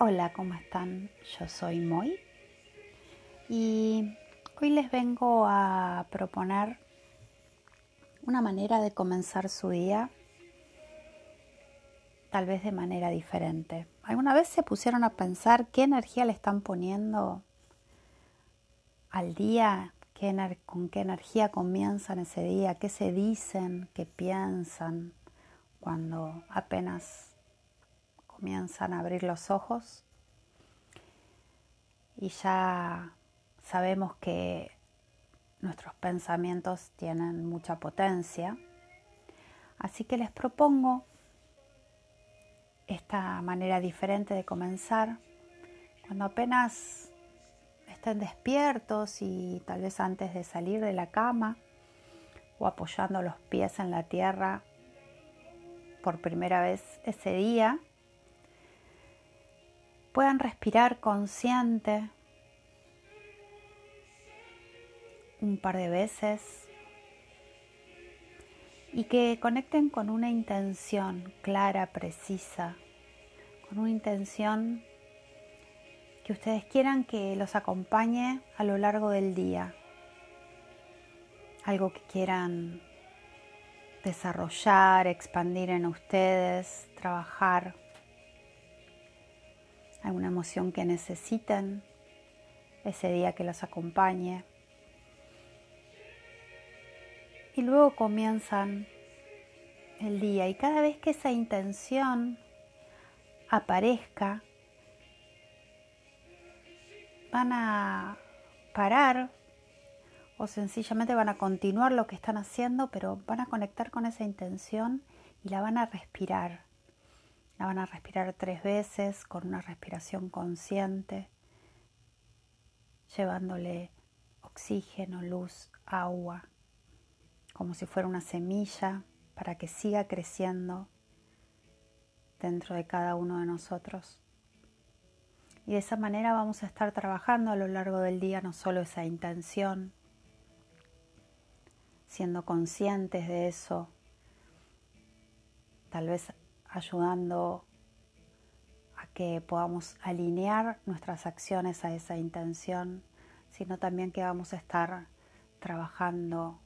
Hola, ¿cómo están? Yo soy Moy y hoy les vengo a proponer una manera de comenzar su día, tal vez de manera diferente. ¿Alguna vez se pusieron a pensar qué energía le están poniendo al día? ¿Con qué energía comienzan ese día? ¿Qué se dicen? ¿Qué piensan cuando apenas comienzan a abrir los ojos y ya sabemos que nuestros pensamientos tienen mucha potencia. Así que les propongo esta manera diferente de comenzar cuando apenas estén despiertos y tal vez antes de salir de la cama o apoyando los pies en la tierra por primera vez ese día puedan respirar consciente un par de veces y que conecten con una intención clara, precisa, con una intención que ustedes quieran que los acompañe a lo largo del día, algo que quieran desarrollar, expandir en ustedes, trabajar alguna emoción que necesiten ese día que los acompañe. Y luego comienzan el día y cada vez que esa intención aparezca, van a parar o sencillamente van a continuar lo que están haciendo, pero van a conectar con esa intención y la van a respirar. La van a respirar tres veces con una respiración consciente, llevándole oxígeno, luz, agua, como si fuera una semilla para que siga creciendo dentro de cada uno de nosotros. Y de esa manera vamos a estar trabajando a lo largo del día no solo esa intención, siendo conscientes de eso, tal vez ayudando a que podamos alinear nuestras acciones a esa intención, sino también que vamos a estar trabajando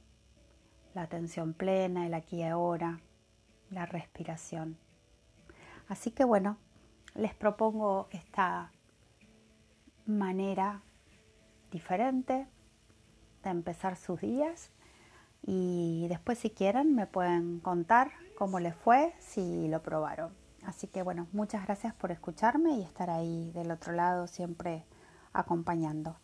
la atención plena, el aquí y ahora, la respiración. Así que bueno, les propongo esta manera diferente de empezar sus días y después si quieren me pueden contar cómo les fue, si lo probaron. Así que bueno, muchas gracias por escucharme y estar ahí del otro lado siempre acompañando.